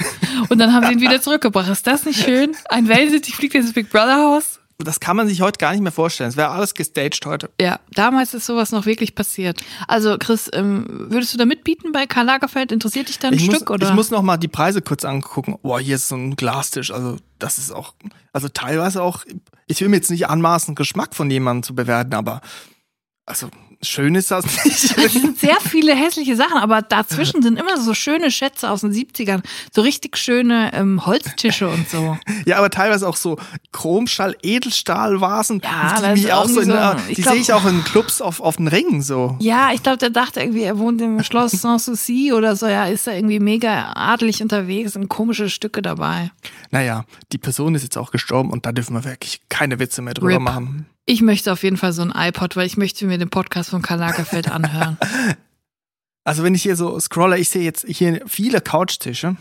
Und dann haben sie ihn wieder zurückgebracht. Ist das nicht schön? Ein Wellensittich fliegt ins Big Brother Haus. Das kann man sich heute gar nicht mehr vorstellen. Es wäre alles gestaged heute. Ja, damals ist sowas noch wirklich passiert. Also Chris, ähm, würdest du da mitbieten bei Karl Lagerfeld? Interessiert dich da ein Ich Stück muss, oder? ich muss noch mal die Preise kurz angucken. Boah, hier ist so ein Glastisch. Also das ist auch, also teilweise auch. Ich will mir jetzt nicht anmaßen, Geschmack von jemandem zu bewerten, aber also schön ist das nicht. [LAUGHS] Es sind sehr viele hässliche Sachen, aber dazwischen sind immer so schöne Schätze aus den 70ern. So richtig schöne ähm, Holztische und so. [LAUGHS] ja, aber teilweise auch so Chromstahl, Edelstahlvasen. Ja, die, auch so in, so- ich die glaub- sehe ich auch in Clubs auf, auf den Ringen so. Ja, ich glaube, der dachte irgendwie, er wohnt im Schloss Sanssouci oder so. Ja, ist da irgendwie mega adelig unterwegs und komische Stücke dabei. Naja, die Person ist jetzt auch gestorben und da dürfen wir wirklich keine Witze mehr drüber Rip. machen. Ich möchte auf jeden Fall so ein iPod, weil ich möchte mir den Podcast von Karl Lagerfeld anhören. [LAUGHS] Also wenn ich hier so scrolle, ich sehe jetzt hier viele Couchtische,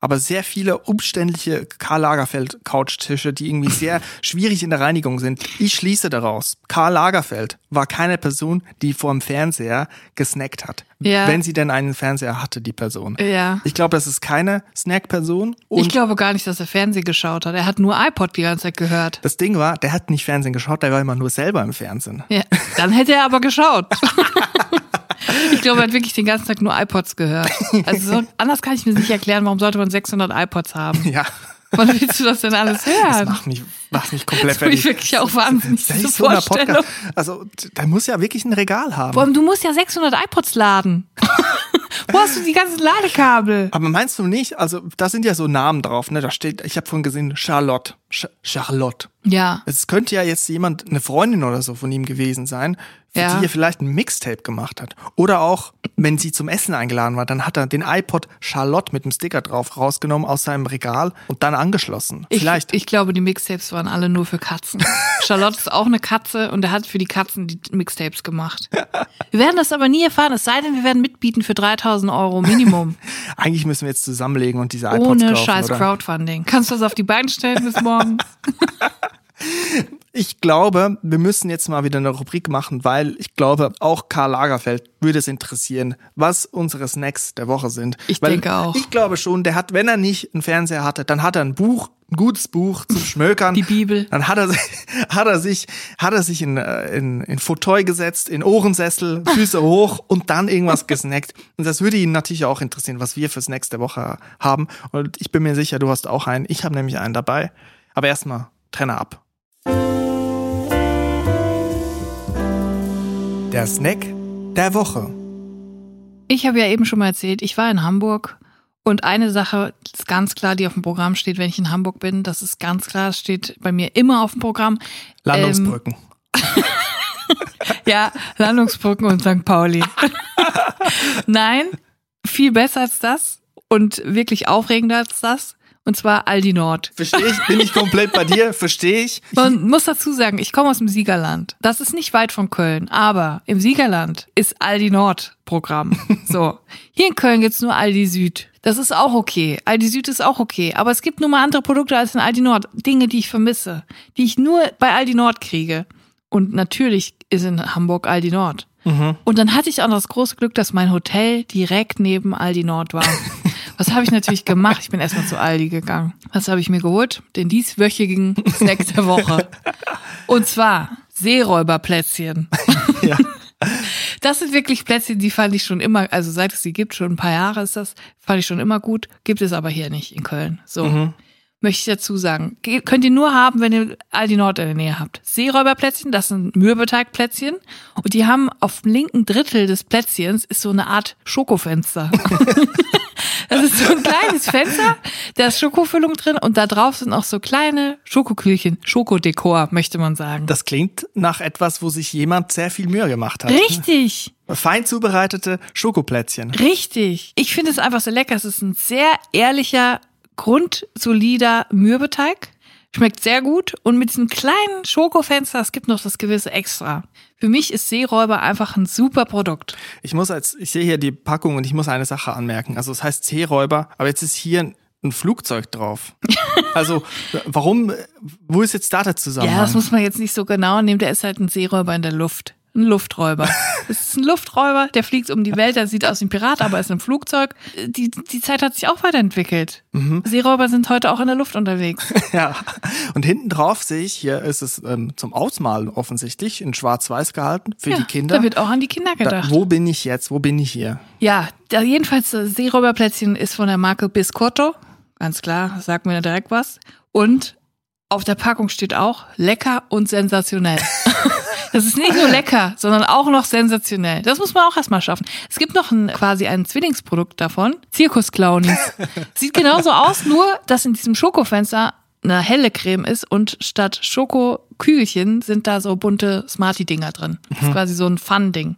aber sehr viele umständliche Karl Lagerfeld Couchtische, die irgendwie sehr [LAUGHS] schwierig in der Reinigung sind. Ich schließe daraus, Karl Lagerfeld war keine Person, die vor dem Fernseher gesnackt hat. Ja. Wenn sie denn einen Fernseher hatte, die Person. Ja. Ich glaube, das ist keine Snack-Person. Ich glaube gar nicht, dass er Fernsehen geschaut hat. Er hat nur iPod die ganze Zeit gehört. das Ding war, der hat nicht Fernsehen geschaut, der war immer nur selber im Fernsehen. Ja, dann hätte er aber geschaut. [LAUGHS] [LAUGHS] Ich glaube, er hat wirklich den ganzen Tag nur iPods gehört. Also so, anders kann ich mir nicht erklären, warum sollte man 600 iPods haben? Ja. Wann willst du das denn alles Das hören? macht mich, macht mich komplett Das finde ich fertig. wirklich auch wahnsinnig, Das ist so Vorstellung. Also, der muss ja wirklich ein Regal haben. Vor allem, du musst ja 600 iPods laden. [LAUGHS] Wo hast du die ganzen Ladekabel? Aber meinst du nicht? Also, da sind ja so Namen drauf, ne? Da steht, ich habe vorhin gesehen, Charlotte. Charlotte. Ja. Es könnte ja jetzt jemand, eine Freundin oder so von ihm gewesen sein, für Ja. die er vielleicht ein Mixtape gemacht hat. Oder auch, wenn sie zum Essen eingeladen war, dann hat er den iPod Charlotte mit dem Sticker drauf rausgenommen aus seinem Regal und dann angeschlossen. Ich, vielleicht. ich glaube, die Mixtapes waren alle nur für Katzen. [LAUGHS] Charlotte ist auch eine Katze und er hat für die Katzen die Mixtapes gemacht. Wir werden das aber nie erfahren, es sei denn, wir werden mitbieten für 3000 Euro Minimum. [LAUGHS] Eigentlich müssen wir jetzt zusammenlegen und diese iPods Ohne kaufen, scheiß oder? Crowdfunding. Kannst du das auf die Beine stellen bis morgen? [LAUGHS] Ich glaube, wir müssen jetzt mal wieder eine Rubrik machen, weil ich glaube, auch Karl Lagerfeld würde es interessieren, was unsere Snacks der Woche sind. Ich weil denke auch. Ich glaube schon, der hat, wenn er nicht einen Fernseher hatte, dann hat er ein Buch, ein gutes Buch zum Schmökern. Die Bibel. Dann hat er sich, [LAUGHS] hat er sich, hat er sich in, äh, in, in Fauteuil gesetzt, in Ohrensessel, Füße [LAUGHS] hoch und dann irgendwas gesnackt. Und das würde ihn natürlich auch interessieren, was wir für Snacks der Woche haben. Und ich bin mir sicher, du hast auch einen. Ich habe nämlich einen dabei. Aber erstmal Trenner ab. Der Snack der Woche. Ich habe ja eben schon mal erzählt, ich war in Hamburg und eine Sache ist ganz klar, die auf dem Programm steht, wenn ich in Hamburg bin, das ist ganz klar, das steht bei mir immer auf dem Programm. Landungsbrücken. [LAUGHS] Ja, Landungsbrücken und St. Pauli. [LAUGHS] Nein, viel besser als das und wirklich aufregender als das. Und zwar Aldi Nord. Verstehe ich, bin ich komplett bei dir, verstehe ich. Man muss dazu sagen, ich komme aus dem Siegerland. Das ist nicht weit von Köln, aber im Siegerland ist Aldi Nord Programm. [LAUGHS] So. Hier in Köln gibt's nur Aldi Süd. Das ist auch okay. Aldi Süd ist auch okay. Aber es gibt nun mal andere Produkte als in Aldi Nord. Dinge, die ich vermisse. Die ich nur bei Aldi Nord kriege. Und natürlich ist in Hamburg Aldi Nord. Und dann hatte ich auch noch das große Glück, dass mein Hotel direkt neben Aldi Nord war. [LAUGHS] Was habe ich natürlich gemacht? Ich bin erstmal zu Aldi gegangen. Was habe ich mir geholt? Den dieswöchigen Snack der Woche. Und zwar Seeräuberplätzchen. [LAUGHS] Ja. Das sind wirklich Plätzchen, die fand ich schon immer, also seit es sie gibt, schon ein paar Jahre ist das, fand ich schon immer gut. Gibt es aber hier nicht in Köln. So. Möchte ich dazu sagen. Ge- Könnt ihr nur haben, wenn ihr Aldi Nord in der Nähe habt. Seeräuberplätzchen, das sind Mürbeteigplätzchen. Und die haben auf dem linken Drittel des Plätzchens ist so eine Art Schokofenster. [LAUGHS] Das ist so ein kleines Fenster, da ist Schokofüllung drin und da drauf sind auch so kleine Schokokühlchen, Schokodekor, möchte man sagen. Das klingt nach etwas, wo sich jemand sehr viel Mühe gemacht hat. Richtig, Fein zubereitete Schokoplätzchen. richtig. Ich finde es einfach so lecker. Es ist ein sehr ehrlicher, grundsolider Mürbeteig. Schmeckt sehr gut und mit diesem kleinen Schokofenster, es gibt noch das gewisse Extra. Für mich ist Seeräuber einfach ein super Produkt. Ich muss als, ich sehe hier die Packung und ich muss eine Sache anmerken. Also es heißt Seeräuber, aber jetzt ist hier ein, ein Flugzeug drauf. [LAUGHS] Also warum, wo ist jetzt da der Zusammenhang? Ja, das muss man jetzt nicht so genau nehmen. Der ist halt ein Seeräuber in der Luft. Ein Lufträuber. [LAUGHS] Es ist ein Lufträuber, der fliegt um die Welt, der sieht aus wie ein Pirat, aber ist ein Flugzeug. Die, die Zeit hat sich auch weiterentwickelt. Mhm. Seeräuber sind heute auch in der Luft unterwegs. [LAUGHS] Ja, und hinten drauf sehe ich, hier ist es ähm, zum Ausmalen offensichtlich in schwarz-weiß gehalten für die Kinder. Da wird auch an die Kinder Da, gedacht. wo bin ich jetzt? Wo bin ich hier? Ja, da jedenfalls das Seeräuberplätzchen ist von der Marke Biscotto. Ganz klar, sagt mir direkt was. Und auf der Packung steht auch lecker und sensationell. [LAUGHS] Das ist nicht nur lecker, sondern auch noch sensationell. Das muss man auch erstmal schaffen. Es gibt noch ein, quasi ein Zwillingsprodukt davon. Zirkusclownies. [LAUGHS] Sieht genauso aus, nur dass in diesem Schokofenster eine helle Creme ist und statt Schokokügelchen sind da so bunte Smarty-Dinger drin. Das ist quasi so ein Fun-Ding.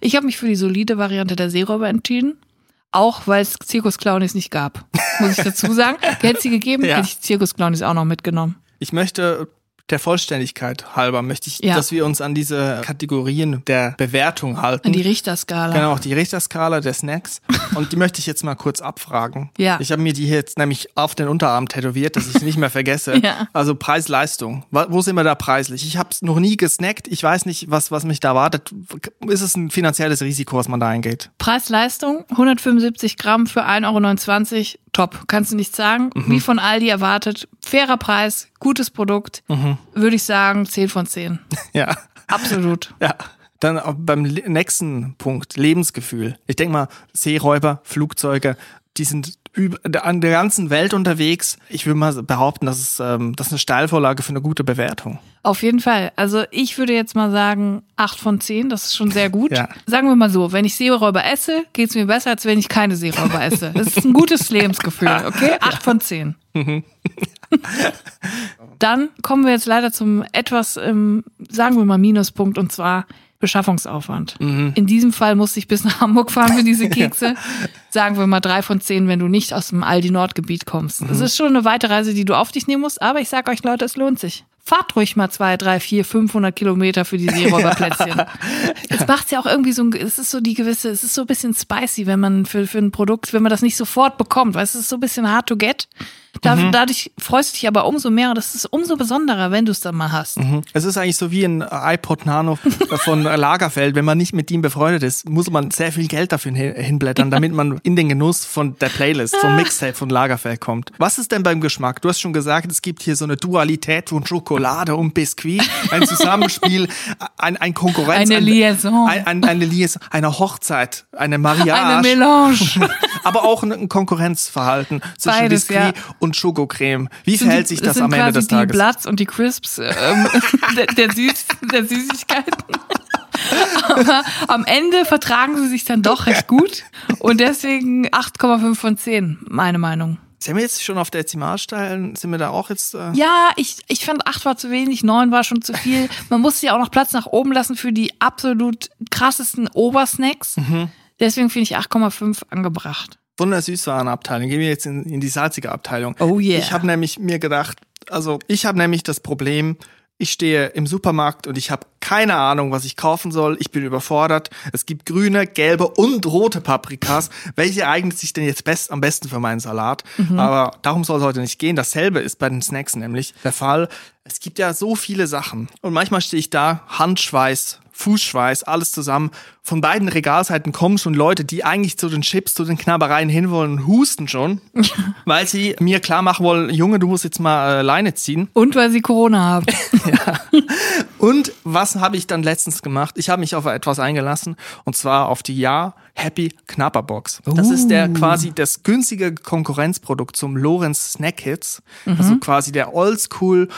Ich habe mich für die solide Variante der Seeräuber entschieden. Auch weil es Zirkusclownies nicht gab. Muss ich dazu sagen. [LAUGHS] Hätte sie gegeben, Ja. hätte ich Zirkusclownies auch noch mitgenommen. Ich möchte der Vollständigkeit halber möchte ich, Ja. dass wir uns an diese Kategorien der Bewertung halten. An die Richterskala. Genau, auch die Richterskala der Snacks. [LAUGHS] Und die möchte ich jetzt mal kurz abfragen. Ja. Ich habe mir die jetzt nämlich auf den Unterarm tätowiert, dass ich es nicht mehr vergesse. [LAUGHS] Ja. Also Preis-Leistung. Wo sind wir da preislich? Ich habe es noch nie gesnackt. Ich weiß nicht, was, was mich da wartet. Ist es ein finanzielles Risiko, was man da eingeht? Preis-Leistung, 175 Gramm für 1,29 Euro. Top, kannst du nichts sagen. Mhm. Wie von Aldi erwartet. Fairer Preis, gutes Produkt. Mhm. Würde ich sagen, 10 von 10. [LAUGHS] Ja. Absolut. [LAUGHS] Ja. Dann beim nächsten Punkt, Lebensgefühl. Ich denke mal, Seeräuber, Flugzeuge, die sind an der ganzen Welt unterwegs. Ich würde mal behaupten, das ist, ähm, das ist eine Steilvorlage für eine gute Bewertung. Auf jeden Fall. Also ich würde jetzt mal sagen 8 von 10, das ist schon sehr gut. Ja. Sagen wir mal so, wenn ich Seeräuber esse, geht's mir besser, als wenn ich keine Seeräuber esse. Das ist ein gutes Lebensgefühl, okay? [LAUGHS] 8 von 10. [LAUGHS] Dann kommen wir jetzt leider zum etwas, ähm, sagen wir mal, Minuspunkt und zwar Beschaffungsaufwand. In diesem Fall musste ich bis nach Hamburg fahren für diese [LAUGHS] Kekse. Sagen wir mal drei von zehn, wenn du nicht aus dem Aldi Nordgebiet kommst. Das ist schon eine weite Reise, die du auf dich nehmen musst, aber ich sag euch Leute, es lohnt sich. Fahrt ruhig mal zwei, drei, vier, 500 Kilometer für die Seeräuberplätzchen. [LAUGHS] Es macht ja auch irgendwie so ein, es ist so die gewisse, es ist so ein bisschen spicy, wenn man für, für ein Produkt, wenn man das nicht sofort bekommt, weil es ist so ein bisschen hard to get. Da, Dadurch freust du dich aber umso mehr und das ist umso besonderer, wenn du es dann mal hast. Es ist eigentlich so wie ein iPod Nano [LAUGHS] von Lagerfeld. Wenn man nicht mit ihm befreundet ist, muss man sehr viel Geld dafür hin- hinblättern, damit man in den Genuss von der Playlist, vom Mixtape von Lagerfeld kommt. Was ist denn beim Geschmack? Du hast schon gesagt, es gibt hier so eine Dualität von Schokolade und Biskuit, ein Zusammenspiel, [LAUGHS] ein, ein Konkurrenz. Eine ein- Liaison. Ein, ein, eine Liaison, eine Hochzeit, eine Mariage. Eine Melange. [LAUGHS] aber auch ein ein Konkurrenzverhalten zwischen Beides, Biskuit ja. und Schokocreme. Wie Sind verhält die- sich das am Ende des die Tages? Blatts und die Crisps ähm, [LAUGHS] der, der, Süß, der Süßigkeiten. Aber am Ende vertragen sie sich dann doch recht gut. Und deswegen 8,5 von 10, meine Meinung. Sind wir jetzt schon auf Dezimalstellen? Sind wir da auch jetzt? Äh Ja, ich, ich fand 8 war zu wenig, 9 war schon zu viel. Man musste ja auch noch Platz nach oben lassen für die absolut krassesten Obersnacks. Deswegen finde ich 8,5 angebracht. Von der Süßwarenabteilung gehen wir jetzt in, in die salzige Abteilung. Oh yeah. Ich habe nämlich mir gedacht, also ich habe nämlich das Problem, ich stehe im Supermarkt und ich habe keine Ahnung, was ich kaufen soll. Ich bin überfordert. Es gibt grüne, gelbe und rote Paprikas. Welche eignet sich denn jetzt best, am besten für meinen Salat? Aber darum soll es heute nicht gehen. Dasselbe ist bei den Snacks nämlich der Fall. Es gibt ja so viele Sachen. Und manchmal stehe ich da, Handschweiß, Fußschweiß, alles zusammen. Von beiden Regalseiten kommen schon Leute, die eigentlich zu den Chips, zu den Knabbereien hinwollen und husten schon, [LAUGHS] weil sie mir klar machen wollen, Junge, du musst jetzt mal äh, Leine ziehen. Und weil sie Corona haben. [LAUGHS] Und was habe ich dann letztens gemacht? Ich habe mich auf etwas eingelassen und zwar auf die Ja Happy Knapper Box. Das ist der quasi das günstige Konkurrenzprodukt zum Lorenz Snack Hits. Also quasi der Oldschool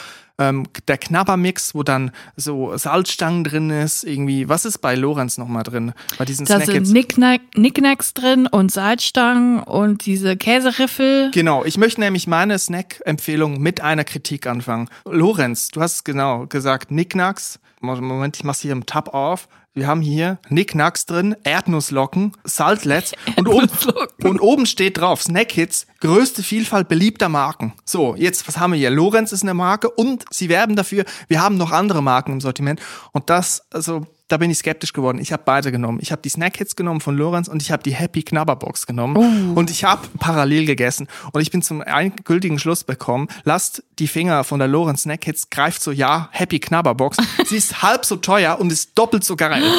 ähm, der Knabbermix, wo dann so Salzstangen drin ist, irgendwie. Was ist bei Lorenz nochmal drin? Bei diesen Da Snack sind? Nicknack, Nicknacks drin und Salzstangen und diese Käseriffel. Genau, ich möchte nämlich meine Snack-Empfehlung mit einer Kritik anfangen. Lorenz, du hast es genau gesagt, Knickknacks. Moment, ich mach's hier im Tab auf. Wir haben hier Knickknacks drin, Erdnusslocken, Saltlets [LAUGHS] und oben, und oben steht drauf Snackhits, größte Vielfalt beliebter Marken. So, jetzt, was haben wir hier? Lorenz ist eine Marke und sie werben dafür, wir haben noch andere Marken im Sortiment. Und das, also, da bin ich skeptisch geworden. Ich habe beide genommen. Ich habe die Snackhits genommen von Lorenz und ich habe die Happy Knabberbox genommen. Und ich habe parallel gegessen. Und ich bin zum endgültigen Schluss bekommen, lasst die Finger von der Lorenz Snackhits, greift so, ja, Happy Knabberbox. [LAUGHS] Sie ist halb so teuer und ist doppelt so geil. [LAUGHS]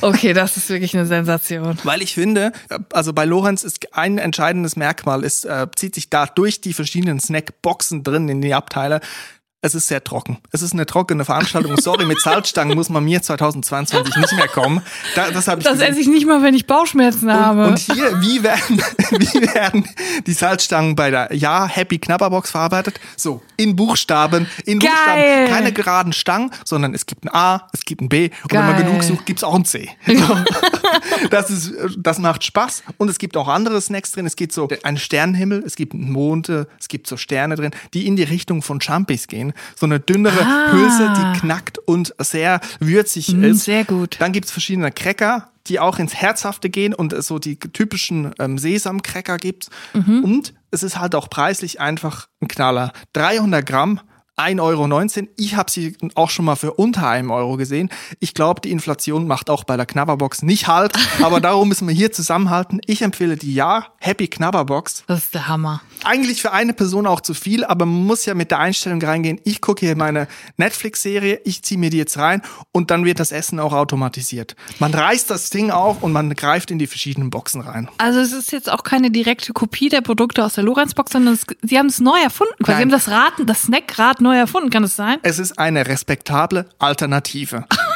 Okay, das ist wirklich eine Sensation. Weil ich finde, äh, also bei Lorenz ist ein entscheidendes Merkmal, es äh, zieht sich da durch die verschiedenen Snackboxen drin in die Abteile. Es ist sehr trocken. Es ist eine trockene Veranstaltung. Sorry, mit Salzstangen muss man mir 2022 nicht mehr kommen. Da, das habe ich Das gesehen. esse ich nicht mal, wenn ich Bauchschmerzen habe. Und hier, wie werden, [LAUGHS] wie werden die Salzstangen bei der Ja Happy Knabberbox verarbeitet? So, in Buchstaben, in Geil. Buchstaben. Keine geraden Stangen, sondern es gibt ein A, es gibt ein B und wenn man Geil. genug sucht, gibt's auch ein C. [LAUGHS] Das ist, das macht Spaß und es gibt auch andere Snacks drin. Es gibt so einen Sternenhimmel, es gibt Monde, es gibt so Sterne drin, die in die Richtung von Champis gehen. So eine dünnere Ah. Hülse, die knackt und sehr würzig Mm, ist. sehr gut. Dann gibt's verschiedene Cracker, die auch ins Herzhafte gehen und es so die typischen ähm, Sesamcracker gibt. Mhm. Und es ist halt auch preislich einfach ein Knaller. 300 Gramm. 1,19 Euro. Ich habe sie auch schon mal für unter einem Euro gesehen. Ich glaube, die Inflation macht auch bei der Knabberbox nicht halt. [LAUGHS] Aber darum müssen wir hier zusammenhalten. Ich empfehle die Ja Happy Knabberbox. Das ist der Hammer. Eigentlich für eine Person auch zu viel, aber man muss ja mit der Einstellung reingehen. Ich gucke hier meine Netflix-Serie, ich ziehe mir die jetzt rein und dann wird das Essen auch automatisiert. Man reißt das Ding auf und man greift in die verschiedenen Boxen rein. Also es ist jetzt auch keine direkte Kopie der Produkte aus der Lorenz-Box, sondern es, sie haben es neu erfunden. Sie haben das Raten, das Snackrad neu erfunden, kann es sein? Es ist eine respektable Alternative. [LAUGHS]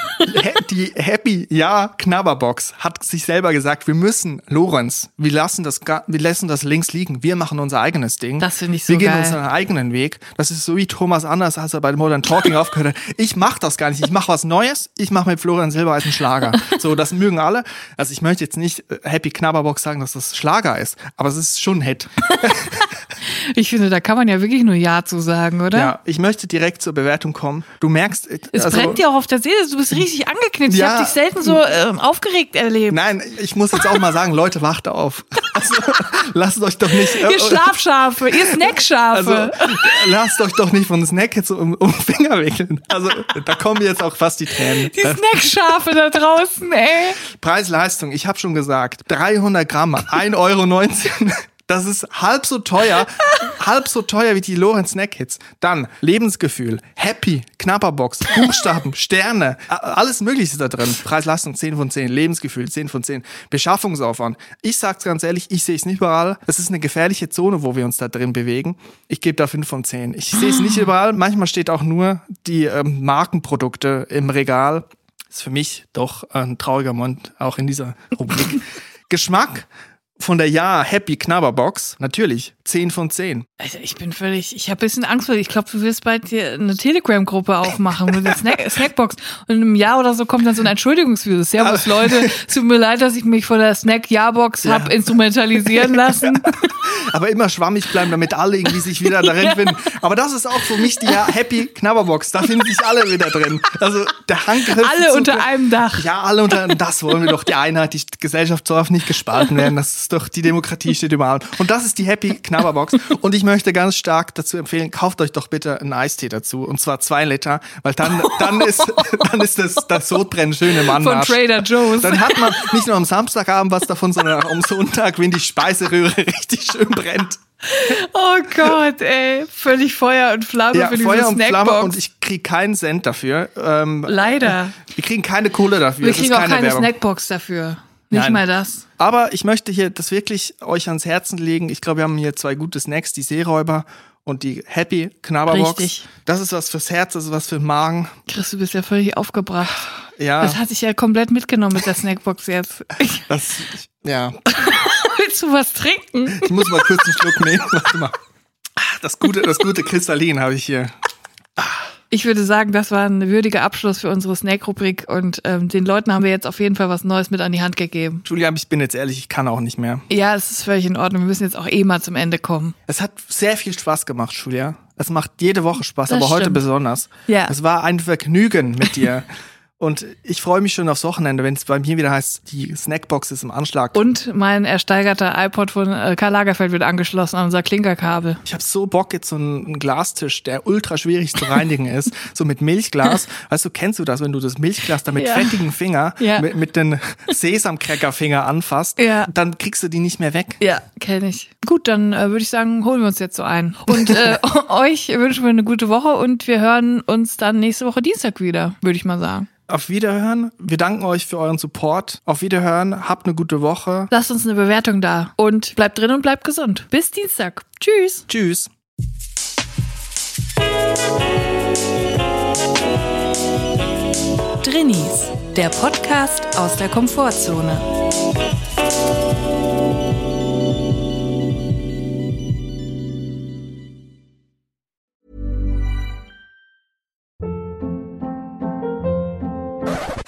die Happy Ja Knabberbox hat sich selber gesagt, wir müssen Lorenz, wir lassen das wir lassen das links liegen, wir machen unser eigenes Ding. Das finde ich so Wir gehen geil. unseren eigenen Weg. Das ist so wie Thomas Anders, als er bei Modern Talking [LAUGHS] aufgehört hat. Ich mach das gar nicht, ich mach was Neues, ich mach mit Florian Silbereisen Schlager. So, das mögen alle. Also ich möchte jetzt nicht äh, Happy Knabberbox sagen, dass das Schlager ist, aber es ist schon ein Hit. [LAUGHS] Ich finde, da kann man ja wirklich nur Ja zu sagen, oder? Ja, ich möchte direkt zur Bewertung kommen. Du merkst, äh, Es also- brennt dir auch auf der Seele, du bist richtig angeknipst. Ich Ja. habe dich selten so ähm, aufgeregt erlebt. Nein, ich muss jetzt auch mal sagen, Leute, wacht auf. [LAUGHS] Also, lasst euch doch nicht. Ihr Schlafschafe, ihr [LAUGHS] Snackschafe. Also, lasst euch doch nicht von Snack jetzt um, um den Finger wickeln. Also, da kommen jetzt auch fast die Tränen. die Snackschafe da draußen, ey. Preis-Leistung, ich habe schon gesagt, 300 Gramm, 1,19 Euro. Das ist halb so teuer, [LAUGHS] halb so teuer wie die Lorenz Snack Hits. Dann Lebensgefühl, Happy, Knapperbox, Buchstaben, [LAUGHS] Sterne, alles Mögliche ist da drin. Preis-Leistung 10 von 10, Lebensgefühl 10 von 10, Beschaffungsaufwand. Ich sag's ganz ehrlich, ich sehe es nicht überall. Es ist eine gefährliche Zone, wo wir uns da drin bewegen. Ich gebe da 5 von 10. Ich sehe es nicht [GASPS] überall. Manchmal steht auch nur die ähm, Markenprodukte im Regal. Ist für mich doch ein trauriger Moment, auch in dieser Rubrik. [LAUGHS] Geschmack von der Ja Happy Knabberbox, natürlich 10 von 10. Also ich bin völlig, ich habe ein bisschen Angst, weil ich glaube, du wirst bald hier eine Telegram-Gruppe aufmachen mit der Snack [LAUGHS] Snackbox. Und in einem Jahr oder so kommt dann so ein Entschuldigungsvideo. Servus Leute, es [LAUGHS] tut mir leid, dass ich mich von der Snack-Ja-Box Ja. hab instrumentalisieren lassen. [LAUGHS] Aber immer schwammig bleiben, damit alle irgendwie sich wieder darin finden. Aber das ist auch für mich die Ja Happy Knabberbox. Da finden sich alle wieder drin. Also der Handgriff. Alle unter einem Dach. Ja, alle unter das wollen wir doch. Die Einheit, die Gesellschaft darf nicht gespalten werden. Das ist doch, die Demokratie steht über allem. Und das ist die Happy Knabberbox. Und ich möchte ganz stark dazu empfehlen, kauft euch doch bitte einen Eistee dazu. Und zwar zwei Liter, weil dann, dann ist, [LAUGHS] dann ist das, das Sodbrennen schön im Anmarsch. Von Trader Joe's. Dann hat man nicht nur am Samstagabend was davon, sondern auch am Sonntag, wenn die Speiseröhre [LAUGHS] richtig schön brennt. Oh Gott, ey. Völlig Feuer und Flamme Ja, für diese Feuer und Snackbox. Flamme und ich kriege keinen Cent dafür. Ähm, Leider. wir kriegen keine Kohle dafür. Wir kriegen auch keine Werbung. Snackbox dafür. Nicht Nein. mal das. Aber ich möchte hier das wirklich euch ans Herzen legen. Ich glaube, wir haben hier zwei gute Snacks, die Seeräuber und die Happy Knabberbox. Richtig. Das ist was fürs Herz, das ist was für den Magen. Chris, du bist ja völlig aufgebracht. Ja, Das hat sich ja komplett mitgenommen mit der Snackbox jetzt. [LAUGHS] das, ja. [LAUGHS] Willst du was trinken? Ich muss mal kurz einen Schluck nehmen. Warte mal. Das gute, das gute Kristallin habe ich hier. Ich würde sagen, das war ein würdiger Abschluss für unsere Snack-Rubrik und ähm, den Leuten haben wir jetzt auf jeden Fall was Neues mit an die Hand gegeben. Julia, ich bin jetzt ehrlich, ich kann auch nicht mehr. Ja, es ist völlig in Ordnung. Wir müssen jetzt auch eh mal zum Ende kommen. Es hat sehr viel Spaß gemacht, Julia. Es macht jede Woche Spaß, Das aber heute stimmt. besonders. Ja. Es war ein Vergnügen mit dir. [LAUGHS] Und ich freue mich schon aufs Wochenende, wenn es bei mir wieder heißt, die Snackbox ist im Anschlag. Und mein ersteigerter iPod von äh, Karl Lagerfeld wird angeschlossen an unser Klinkerkabel. Ich habe so Bock jetzt so einen, einen Glastisch, der ultra schwierig zu reinigen [LAUGHS] ist, so mit Milchglas. Weißt du, kennst du das, wenn du das Milchglas da mit Ja. fettigen Finger, Ja. mit, mit den Sesamcracker-Finger anfasst, Ja. dann kriegst du die nicht mehr weg. Ja, kenne ich. Gut, dann äh, würde ich sagen, holen wir uns jetzt so ein. Und äh, [LAUGHS] [LAUGHS] euch wünschen wir eine gute Woche und wir hören uns dann nächste Woche Dienstag wieder, würde ich mal sagen. Auf Wiederhören. Wir danken euch für euren Support. Auf Wiederhören. Habt eine gute Woche. Lasst uns eine Bewertung da und bleibt drin und bleibt gesund. Bis Dienstag. Tschüss. Tschüss. Drinnies, der Podcast aus der Komfortzone.